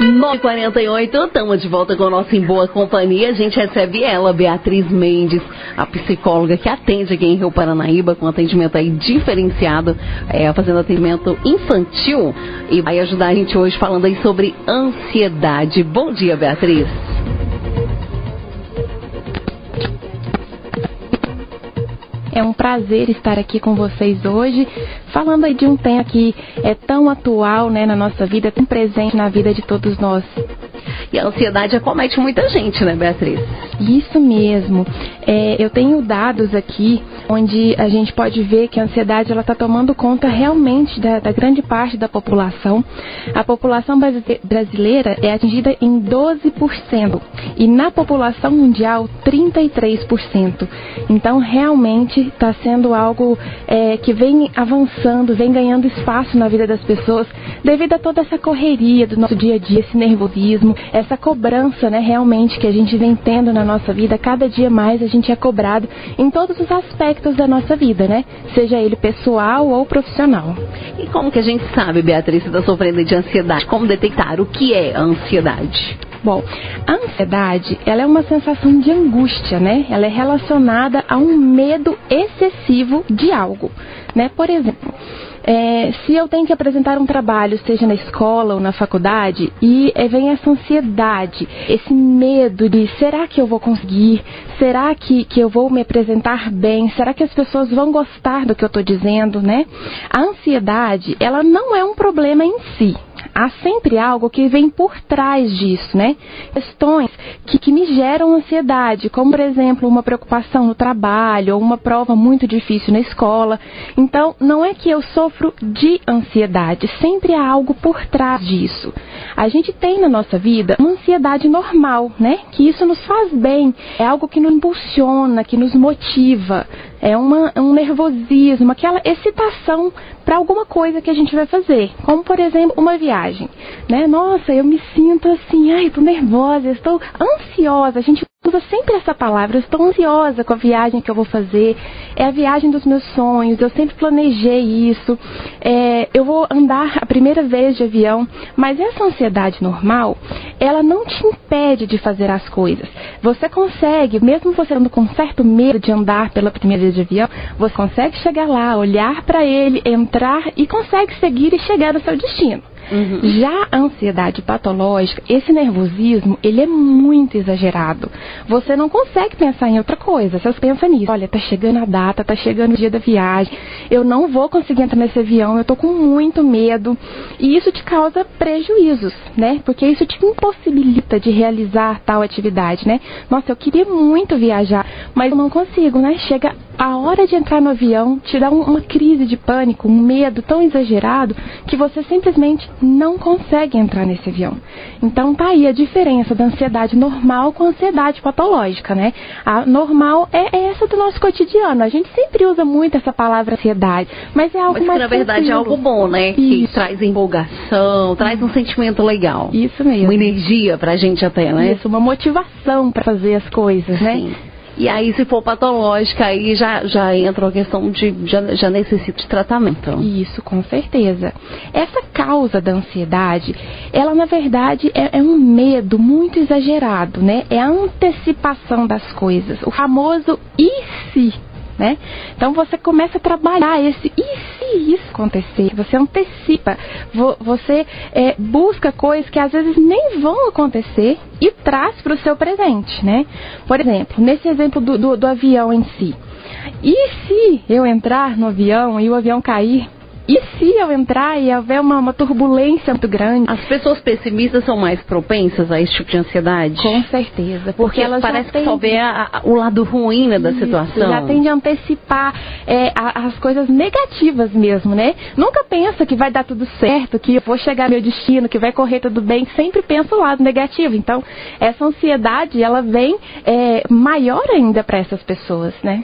9h48, estamos de volta com o nosso Em Boa Companhia. A gente recebe ela, Beatriz Mendes, a psicóloga que atende aqui em Rio Paranaíba com atendimento aí diferenciado, é, fazendo atendimento infantil e vai ajudar a gente hoje falando aí sobre ansiedade. Bom dia, Beatriz. É um prazer estar aqui com vocês hoje, falando aí de um tema que é tão atual né, na nossa vida, tão presente na vida de todos nós. E a ansiedade acomete muita gente, né, Beatriz? Isso mesmo. É, eu tenho dados aqui onde a gente pode ver que a ansiedade ela está tomando conta realmente da, da, grande parte da população. A população brasileira é atingida em 12% e na população mundial 33%. Então realmente está sendo algo é, que vem avançando, vem ganhando espaço na vida das pessoas devido a toda essa correria do nosso dia a dia, esse nervosismo, essa cobrança, né, realmente que a gente vem tendo na nossa vida, cada dia mais a gente é cobrado em todos os aspectos da nossa vida, né? Seja ele pessoal ou profissional. E como que a gente sabe, Beatriz, está sofrendo de ansiedade? Como detectar o que é a ansiedade? Bom, a ansiedade, ela é uma sensação de angústia, né? Ela é relacionada a um medo excessivo de algo, né? Por exemplo, é, se eu tenho que apresentar um trabalho, seja na escola ou na faculdade, e é, vem essa ansiedade, esse medo de será que eu vou conseguir? Será que, que eu vou me apresentar bem? Será que as pessoas vão gostar do que eu estou dizendo, né? A ansiedade, ela não é um problema em si, há sempre algo que vem por trás disso, né? Questões que, que me geram ansiedade, como por exemplo uma preocupação no trabalho ou uma prova muito difícil na escola. Então, não é que eu sofro de ansiedade, sempre há algo por trás disso. A gente tem na nossa vida uma ansiedade normal, né? Que isso nos faz bem, é algo que nos impulsiona, que nos motiva, é uma, um nervosismo, aquela excitação para alguma coisa que a gente vai fazer, como por exemplo uma viagem, né? Nossa, eu me sinto assim, ai, estou nervosa, estou ansiosa. A gente usa sempre essa palavra, estou ansiosa com a viagem que eu vou fazer, é a viagem dos meus sonhos, eu sempre planejei isso, é, eu vou andar a primeira vez de avião, mas essa ansiedade normal, ela não te impede de fazer as coisas. Você consegue, mesmo você andando com certo medo de andar pela primeira vez de avião, você consegue chegar lá, olhar para ele, entrar e consegue seguir e chegar no seu destino. Uhum. Já a ansiedade patológica, esse nervosismo, ele é muito exagerado. Você não consegue pensar em outra coisa. Você pensa nisso. Olha, tá chegando a data, tá chegando o dia da viagem. Eu não vou conseguir entrar nesse avião, eu tô com muito medo. E isso te causa prejuízos, né? Porque isso te impossibilita de realizar tal atividade, né? Nossa, eu queria muito viajar, mas eu não consigo, né? Chega a hora de entrar no avião te dá uma crise de pânico, um medo tão exagerado que você simplesmente não consegue entrar nesse avião. Então tá aí a diferença da ansiedade normal com a ansiedade patológica, né? A normal é, é essa do nosso cotidiano. A gente sempre usa muito essa palavra ansiedade, mas é algo mas mais na verdade tranquilo. é algo bom, né? Isso. Que traz empolgação, traz um sentimento legal. Isso mesmo. Uma energia pra gente até, né? Isso, uma motivação para fazer as coisas, né? Sim. E aí, se for patológica, aí já, já entra a questão de. Já, já necessita de tratamento. Isso, com certeza. Essa causa da ansiedade, ela na verdade é, é um medo muito exagerado, né? É a antecipação das coisas. O famoso e se né? Então você começa a trabalhar esse e se isso acontecer? Você antecipa, você é, busca coisas que às vezes nem vão acontecer e traz para o seu presente, né? Por exemplo, nesse exemplo do, do, do avião em si. E se eu entrar no avião e o avião cair? E se eu entrar e houver uma, uma, turbulência muito grande? As pessoas pessimistas são mais propensas a esse tipo de ansiedade? Com certeza. Porque, porque elas parece que só vê a, a, o lado ruim né, da Isso, situação. Já tende a antecipar é, a, as coisas negativas mesmo, né? Nunca pensa que vai dar tudo certo, que eu vou chegar ao meu destino, que vai correr tudo bem. Sempre pensa o lado negativo. Então, essa ansiedade, ela vem é, maior ainda para essas pessoas, né?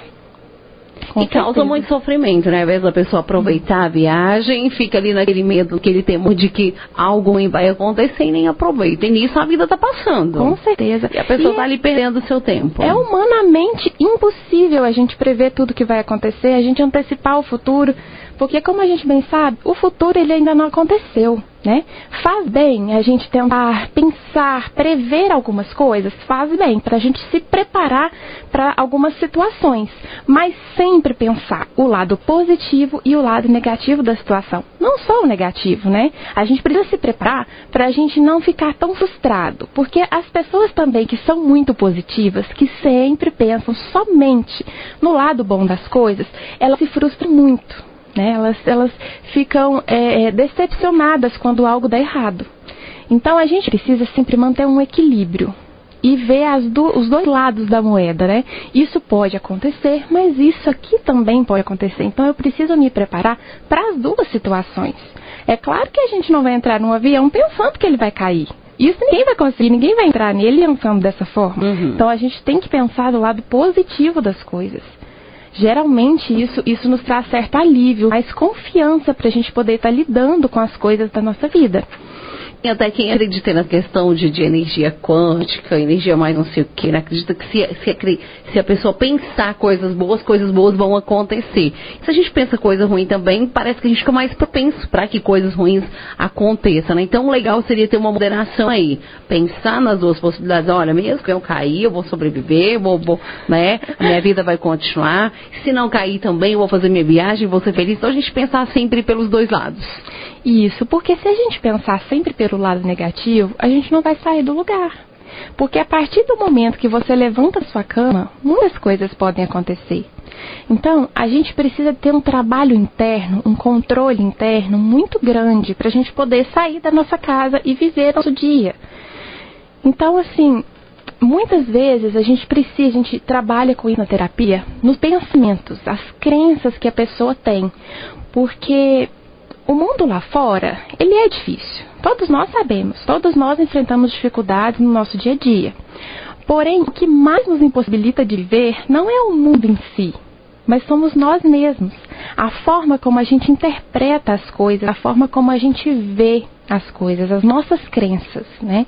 Com e certeza. causa muito sofrimento, né? Às vezes a pessoa aproveitar a viagem, fica ali naquele medo, aquele temor de que algo ruim vai acontecer e nem aproveita. E nisso a vida tá passando. Com certeza. E a pessoa tá é, ali perdendo o seu tempo. É humanamente impossível a gente prever tudo que vai acontecer, a gente antecipar o futuro. Porque como a gente bem sabe, o futuro ele ainda não aconteceu. Né? Faz bem a gente tentar pensar, prever algumas coisas, faz bem para a gente se preparar para algumas situações, mas sempre pensar o lado positivo e o lado negativo da situação, não só o negativo, né? A gente precisa se preparar para a gente não ficar tão frustrado, porque as pessoas também que são muito positivas, que sempre pensam somente no lado bom das coisas, elas se frustram muito né? Elas, elas ficam é, é, decepcionadas quando algo dá errado. Então a gente precisa sempre manter um equilíbrio e ver do, os dois lados da moeda, né? Isso pode acontecer, mas isso aqui também pode acontecer. Então eu preciso me preparar para as duas situações. É claro que a gente não vai entrar num avião pensando que ele vai cair. Isso ninguém vai conseguir, ninguém vai entrar nele pensando dessa forma. Uhum. Então a gente tem que pensar do lado positivo das coisas geralmente isso, isso nos traz certo alívio, mais confiança para a gente poder estar tá lidando com as coisas da nossa vida. Até quem acredita na questão de, de, energia quântica, energia mais não sei o que, né? acredita que se, se, se, a pessoa pensar coisas boas, coisas boas vão acontecer. Se a gente pensa coisa ruim também, parece que a gente fica mais propenso para que coisas ruins aconteçam. Né? Então, legal seria ter uma moderação aí. Pensar nas duas possibilidades. Olha, mesmo que eu cair, eu vou sobreviver, vou, vou, né? a minha vida vai continuar. Se não cair também, eu vou fazer minha viagem, vou ser feliz. Então, a gente pensar sempre pelos dois lados. Isso, porque se a gente pensar sempre pelo lado negativo, a gente não vai sair do lugar. Porque a partir do momento que você levanta sua cama, muitas coisas podem acontecer. Então, a gente precisa ter um trabalho interno, um controle interno muito grande para a gente poder sair da nossa casa e viver nosso dia. Então, assim, muitas vezes a gente precisa, a gente trabalha com isso nos pensamentos, as crenças que a pessoa tem. Porque o mundo lá fora, ele é difícil. Todos nós sabemos, todos nós enfrentamos dificuldades no nosso dia a dia. Porém, o que mais nos impossibilita de viver não é o mundo em si, mas somos nós mesmos. A forma como a gente interpreta as coisas, a forma como a gente vê as coisas, as nossas crenças, né?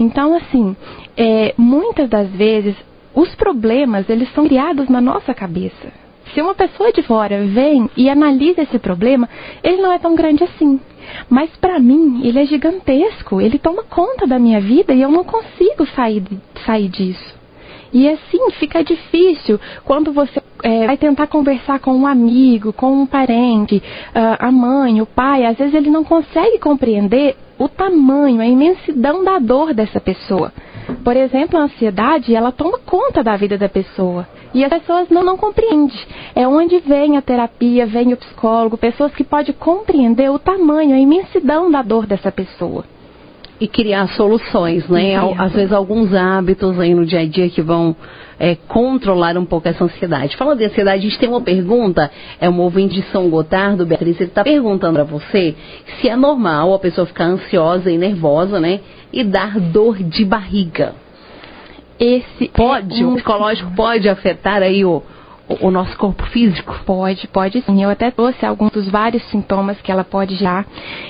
Então, assim, é, muitas das vezes os problemas eles são criados na nossa cabeça. Se uma pessoa de fora vem e analisa esse problema, ele não é tão grande assim. Mas para mim, ele é gigantesco. Ele toma conta da minha vida e eu não consigo sair, sair disso. E assim fica difícil quando você é, vai tentar conversar com um amigo, com um parente, uh, a mãe, o pai. Às vezes ele não consegue compreender o tamanho, a imensidão da dor dessa pessoa. Por exemplo, a ansiedade, ela toma conta da vida da pessoa. E as pessoas não, não compreendem. É onde vem a terapia, vem o psicólogo, pessoas que podem compreender o tamanho, a imensidão da dor dessa pessoa. E criar soluções, né? Às vezes alguns hábitos aí no dia a dia que vão é, controlar um pouco essa ansiedade. Falando de ansiedade, a gente tem uma pergunta, é um ouvinte de São Gotardo, Beatriz, ele está perguntando para você se é normal a pessoa ficar ansiosa e nervosa, né? E dar dor de barriga esse pode, é um... o psicológico pode afetar aí o, o, nosso corpo físico? Pode, pode sim. Eu até trouxe alguns dos vários sintomas que ela pode gerar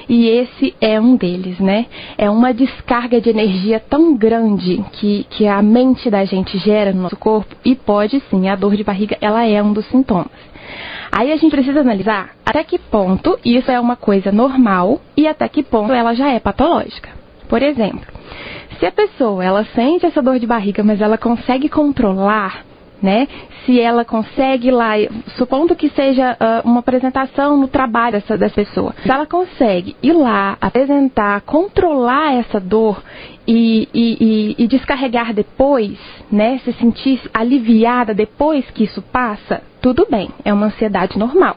e esse é um deles, né? É uma descarga de energia tão grande que, que a mente da gente gera no nosso corpo e pode sim, a dor de barriga ela é um dos sintomas. Aí a gente precisa analisar até que ponto isso é uma coisa normal e até que ponto ela já é patológica. Por exemplo, se a pessoa ela sente essa dor de barriga, mas ela consegue controlar, né? Se ela consegue lá, supondo que seja uh, uma apresentação no trabalho dessa, dessa pessoa, se ela consegue ir lá, apresentar, controlar essa dor e, e, e, e descarregar depois, né? Se sentir aliviada depois que isso passa, tudo bem, é uma ansiedade normal.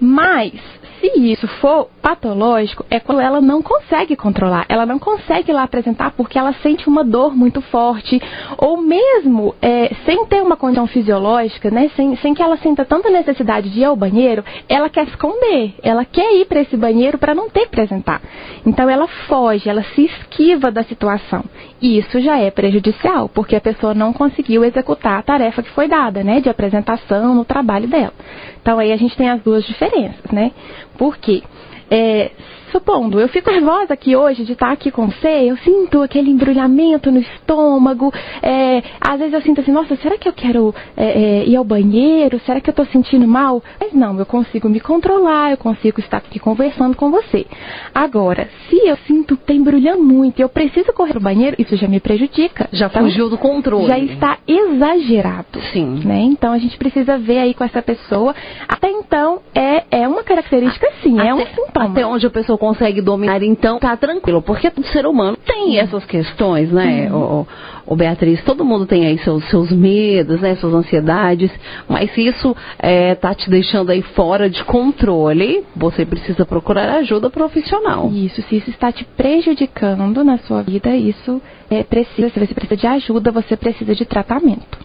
Mas se isso for patológico, é quando ela não consegue controlar, ela não consegue lá apresentar porque ela sente uma dor muito forte, ou mesmo é, sem ter condição fisiológica, né, sem, sem que ela sinta tanta necessidade de ir ao banheiro, ela quer esconder, ela quer ir para esse banheiro para não ter que apresentar. Então ela foge, ela se esquiva da situação. E isso já é prejudicial, porque a pessoa não conseguiu executar a tarefa que foi dada, né, de apresentação no trabalho dela. Então aí a gente tem as duas diferenças, né? Porque é, supondo, eu fico nervosa aqui hoje de estar aqui com você, eu sinto aquele embrulhamento no estômago, é, às vezes eu sinto assim, nossa, será que eu quero é, é, ir ao banheiro? Será que eu estou sentindo mal? Mas não, eu consigo me controlar, eu consigo estar aqui conversando com você. Agora, se eu sinto que está embrulhando muito e eu preciso correr ao banheiro, isso já me prejudica. Já então, fugiu do controle. Já está exagerado. Sim. Né? Então a gente precisa ver aí com essa pessoa. Até então, é, é uma característica sim, é um sintoma. Até onde a pessoa consegue dominar, então tá tranquilo. Porque o ser humano tem essas questões, né, uhum. o, o, Beatriz? Todo mundo tem aí seus, seus medos, né, suas ansiedades. Mas se isso é, tá te deixando aí fora de controle, você precisa procurar ajuda profissional. Isso, se isso está te prejudicando na sua vida, isso é, precisa, se você precisa de ajuda, você precisa de tratamento.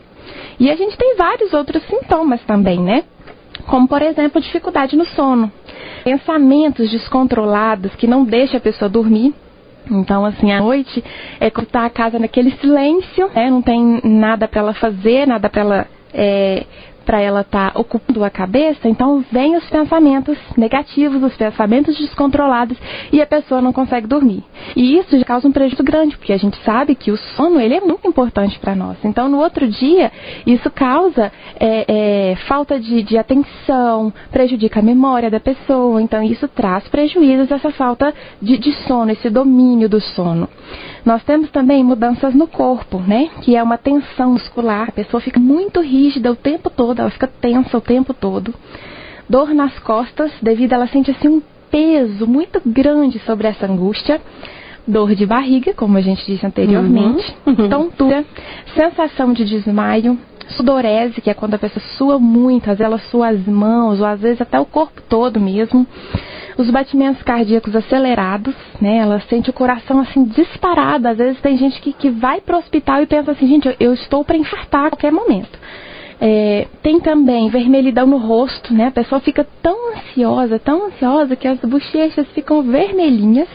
E a gente tem vários outros sintomas também, né? Como, por exemplo, dificuldade no sono. Pensamentos descontrolados que não deixam a pessoa dormir. Então, assim, à noite é tá a casa naquele silêncio, né? não tem nada para ela fazer, nada para ela é, para ela estar tá ocupando a cabeça, então vem os pensamentos negativos, os pensamentos descontrolados e a pessoa não consegue dormir. E isso já causa um prejuízo grande, porque a gente sabe que o sono ele é muito importante para nós. Então no outro dia isso causa é, é, falta de, de atenção, prejudica a memória da pessoa. Então isso traz prejuízos essa falta de, de sono, esse domínio do sono. Nós temos também mudanças no corpo, né? Que é uma tensão muscular. A pessoa fica muito rígida o tempo todo, ela fica tensa o tempo todo. Dor nas costas, devido a ela sente assim um peso muito grande sobre essa angústia. Dor de barriga, como a gente disse anteriormente. Uhum. Tontura, sensação de desmaio, sudorese, que é quando a pessoa sua muito, às vezes ela sua as mãos, ou às vezes até o corpo todo mesmo os batimentos cardíacos acelerados, né? Ela sente o coração assim disparado. Às vezes tem gente que, que vai para o hospital e pensa assim, gente, eu, eu estou para infartar a qualquer momento. É, tem também vermelhidão no rosto, né? A pessoa fica tão ansiosa, tão ansiosa que as bochechas ficam vermelhinhas.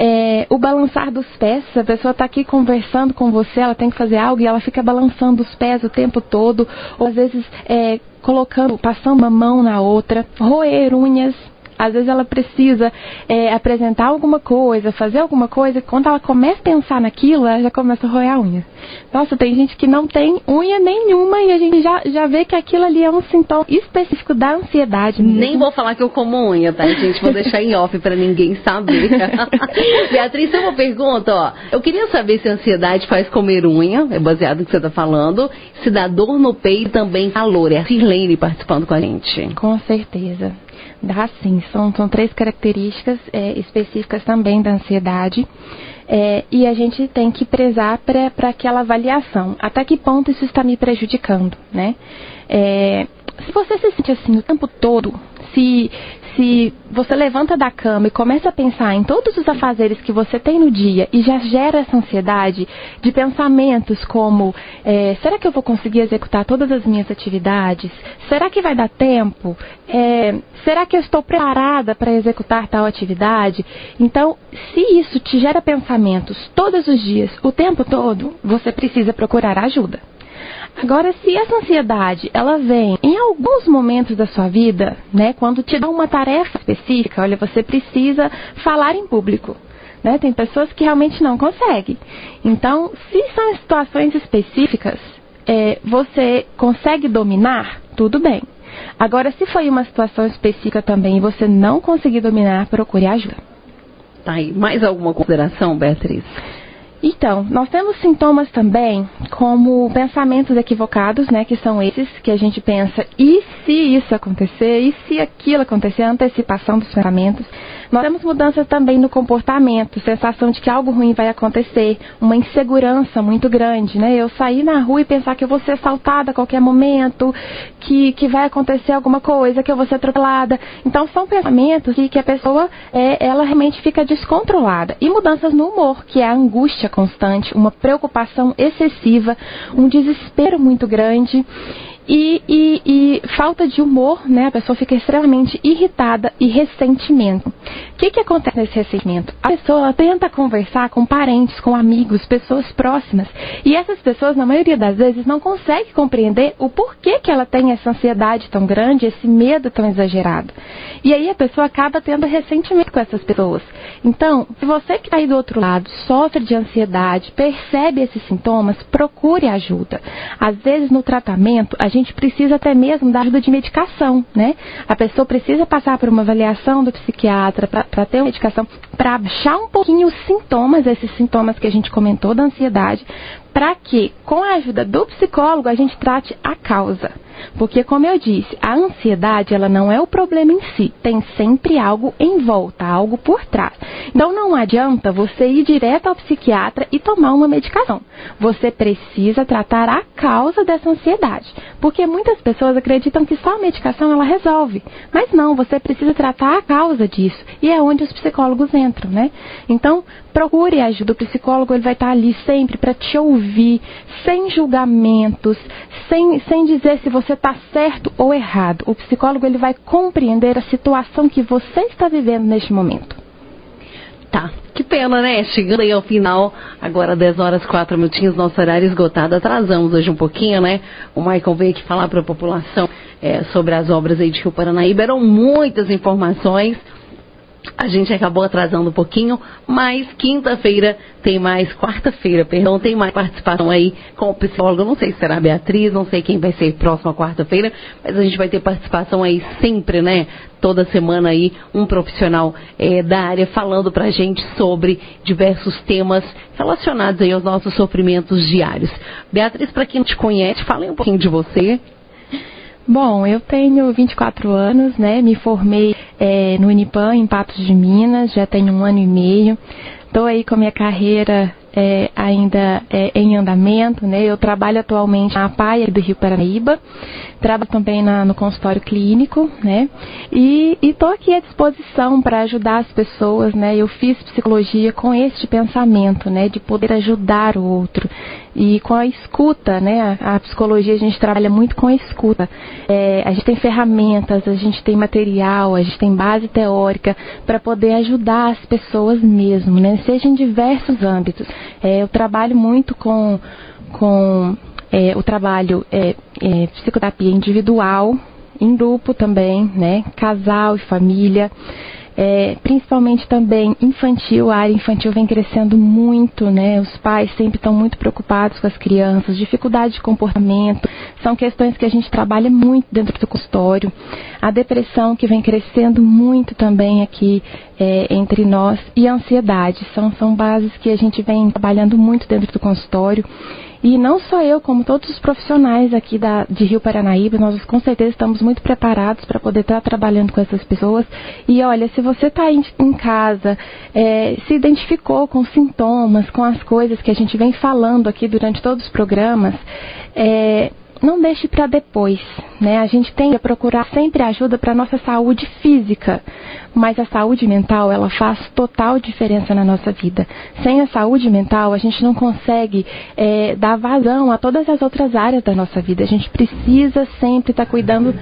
É, o balançar dos pés, a pessoa está aqui conversando com você, ela tem que fazer algo e ela fica balançando os pés o tempo todo, ou às vezes é, colocando, passando uma mão na outra, roer unhas, às vezes ela precisa é, apresentar alguma coisa, fazer alguma coisa, e quando ela começa a pensar naquilo, ela já começa a roer a unha. Nossa, tem gente que não tem unha nenhuma e a gente já, já vê que aquilo ali é um sintoma específico da ansiedade. Mesmo. Nem vou falar que eu como unha, tá, gente? Vou deixar em off para ninguém saber. Beatriz, tem uma pergunta, ó. Eu queria saber se a ansiedade faz comer unha, é baseado no que você está falando, se dá dor no peito também calor. É a Sirlene participando com a gente. Com certeza. Dá sim, são, são três características é, específicas também da ansiedade. É, e a gente tem que prezar para aquela avaliação. Até que ponto isso está me prejudicando, né? É, se você se sente assim o tempo todo, se, se você levanta da cama e começa a pensar em todos os afazeres que você tem no dia e já gera essa ansiedade de pensamentos como: é, será que eu vou conseguir executar todas as minhas atividades? Será que vai dar tempo? É, será que eu estou preparada para executar tal atividade? Então, se isso te gera pensamentos todos os dias, o tempo todo, você precisa procurar ajuda. Agora, se essa ansiedade ela vem em alguns momentos da sua vida, né, quando te dá uma tarefa específica, olha, você precisa falar em público. Né? Tem pessoas que realmente não conseguem. Então, se são situações específicas, é, você consegue dominar, tudo bem. Agora, se foi uma situação específica também e você não conseguir dominar, procure ajuda. Tá aí. Mais alguma consideração, Beatriz? Então, nós temos sintomas também como pensamentos equivocados, né, que são esses que a gente pensa, e se isso acontecer, e se aquilo acontecer, a antecipação dos pensamentos. Nós temos mudanças também no comportamento, sensação de que algo ruim vai acontecer, uma insegurança muito grande, né? Eu sair na rua e pensar que eu vou ser assaltada a qualquer momento, que, que vai acontecer alguma coisa, que eu vou ser atropelada. Então são pensamentos que, que a pessoa é, ela realmente fica descontrolada. E mudanças no humor, que é a angústia constante, uma preocupação excessiva, um desespero muito grande. E, e, e, falta de humor, né? A pessoa fica extremamente irritada e ressentimento. Que, que acontece nesse ressentimento? A pessoa tenta conversar com parentes, com amigos, pessoas próximas. E essas pessoas, na maioria das vezes, não conseguem compreender o porquê que ela tem essa ansiedade tão grande, esse medo tão exagerado. E aí a pessoa acaba tendo ressentimento com essas pessoas. Então, se você que está aí do outro lado sofre de ansiedade, percebe esses sintomas, procure ajuda. Às vezes, no tratamento, a gente precisa até mesmo da ajuda de medicação, né? A pessoa precisa passar por uma avaliação do psiquiatra para ter uma medicação para baixar um pouquinho os sintomas, esses sintomas que a gente comentou da ansiedade, para que, com a ajuda do psicólogo, a gente trate a causa. Porque, como eu disse, a ansiedade ela não é o problema em si, tem sempre algo em volta, algo por trás. Então, não adianta você ir direto ao psiquiatra e tomar uma medicação. Você precisa tratar a causa dessa ansiedade. Porque muitas pessoas acreditam que só a medicação ela resolve. Mas não, você precisa tratar a causa disso. E é onde os psicólogos entram, né? Então, procure ajuda. O psicólogo ele vai estar ali sempre para te ouvir, sem julgamentos, sem, sem dizer se você está certo ou errado. O psicólogo ele vai compreender a situação que você está vivendo neste momento. Tá, que pena, né? Chegando aí ao final, agora 10 horas 4 minutinhos, nosso horário esgotado. Atrasamos hoje um pouquinho, né? O Michael veio aqui falar para a população é, sobre as obras aí de Rio Paranaíba. Eram muitas informações. A gente acabou atrasando um pouquinho, mas quinta-feira tem mais, quarta-feira, perdão, tem mais participação aí com o psicólogo. Não sei se será a Beatriz, não sei quem vai ser próxima quarta-feira, mas a gente vai ter participação aí sempre, né? Toda semana aí, um profissional é, da área falando pra gente sobre diversos temas relacionados aí aos nossos sofrimentos diários. Beatriz, para quem te conhece, fala um pouquinho de você. Bom, eu tenho 24 anos, né? Me formei é, no Unipan, em Patos de Minas, já tenho um ano e meio. Estou aí com a minha carreira é, ainda é, em andamento, né? Eu trabalho atualmente na Paia do Rio Paranaíba, trabalho também na, no consultório clínico, né? E estou aqui à disposição para ajudar as pessoas, né? Eu fiz psicologia com este pensamento, né? De poder ajudar o outro e com a escuta, né? A, a psicologia a gente trabalha muito com a escuta. É, a gente tem ferramentas, a gente tem material, a gente tem base teórica para poder ajudar as pessoas mesmo, né? Seja em diversos âmbitos. É, eu trabalho muito com, com é, o trabalho é, é, psicoterapia individual, em grupo também, né? Casal e família. É, principalmente também infantil, a área infantil vem crescendo muito, né? Os pais sempre estão muito preocupados com as crianças, dificuldade de comportamento, são questões que a gente trabalha muito dentro do consultório. A depressão que vem crescendo muito também aqui é, entre nós e a ansiedade são, são bases que a gente vem trabalhando muito dentro do consultório. E não só eu, como todos os profissionais aqui da, de Rio Paranaíba, nós com certeza estamos muito preparados para poder estar trabalhando com essas pessoas. E olha, se você está em, em, casa, é, se identificou com sintomas, com as coisas que a gente vem falando aqui durante todos os programas, é, não deixe para depois, né? A gente tem que procurar sempre ajuda para nossa saúde física, mas a saúde mental ela faz total diferença na nossa vida. Sem a saúde mental a gente não consegue é, dar vazão a todas as outras áreas da nossa vida. A gente precisa sempre estar tá cuidando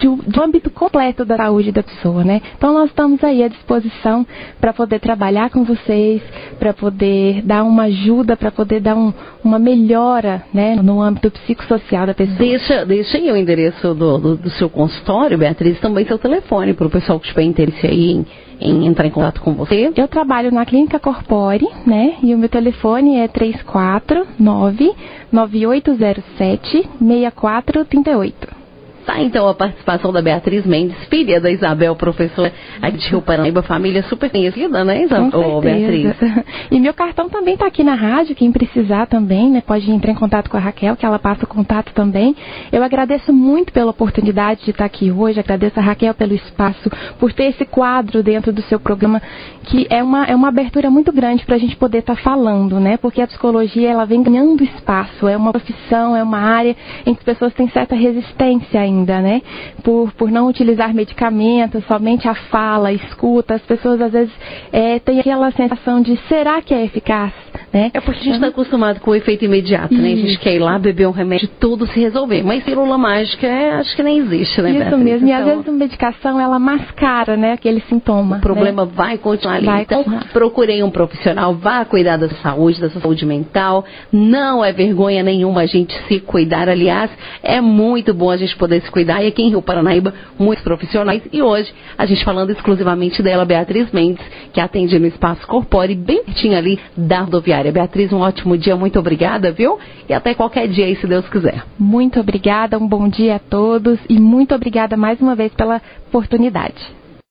do, do âmbito completo da saúde da pessoa, né? Então nós estamos aí à disposição para poder trabalhar com vocês, para poder dar uma ajuda, para poder dar um, uma melhora, né, no âmbito psicossocial da pessoa. Deixa, deixa aí o endereço do, do, do seu consultório, Beatriz, também seu telefone para o pessoal que tiver interesse aí em, em entrar em contato com você. Eu trabalho na Clínica Corpore, né? E o meu telefone é 349 9807 6438. Tá então a participação da Beatriz Mendes, filha da Isabel, professora aqui de Rio Paranaíba, família super conhecida, né, Isabel? Oh, Beatriz? E meu cartão também está aqui na rádio, quem precisar também, né, pode entrar em contato com a Raquel, que ela passa o contato também. Eu agradeço muito pela oportunidade de estar aqui hoje, agradeço a Raquel pelo espaço, por ter esse quadro dentro do seu programa, que é uma, é uma abertura muito grande para a gente poder estar tá falando, né, porque a psicologia, ela vem ganhando espaço, é uma profissão, é uma área em que as pessoas têm certa resistência ainda, né? Por, por não utilizar medicamentos, somente a fala, a escuta, as pessoas às vezes é, têm aquela sensação de será que é eficaz? Né? É porque a gente está então, acostumado com o efeito imediato, né? A gente quer ir lá beber um remédio e tudo se resolver. Mas pílula mágica é, acho que nem existe, né? Isso Beatriz? mesmo. E às então, vezes a medicação ela mascara, né, aquele sintoma. O problema né? vai continuar ali. Vai então, continuar. procurei um profissional, vá cuidar da saúde, da sua saúde mental. Não é vergonha nenhuma a gente se cuidar. Aliás, é muito bom a gente poder se cuidar. E aqui em Rio Paranaíba, muitos profissionais. E hoje, a gente falando exclusivamente dela, Beatriz Mendes, que atende no Espaço Corpore, bem pertinho ali da rodoviária. Beatriz, um ótimo dia. Muito obrigada, viu? E até qualquer dia aí, se Deus quiser. Muito obrigada. Um bom dia a todos. E muito obrigada mais uma vez pela oportunidade.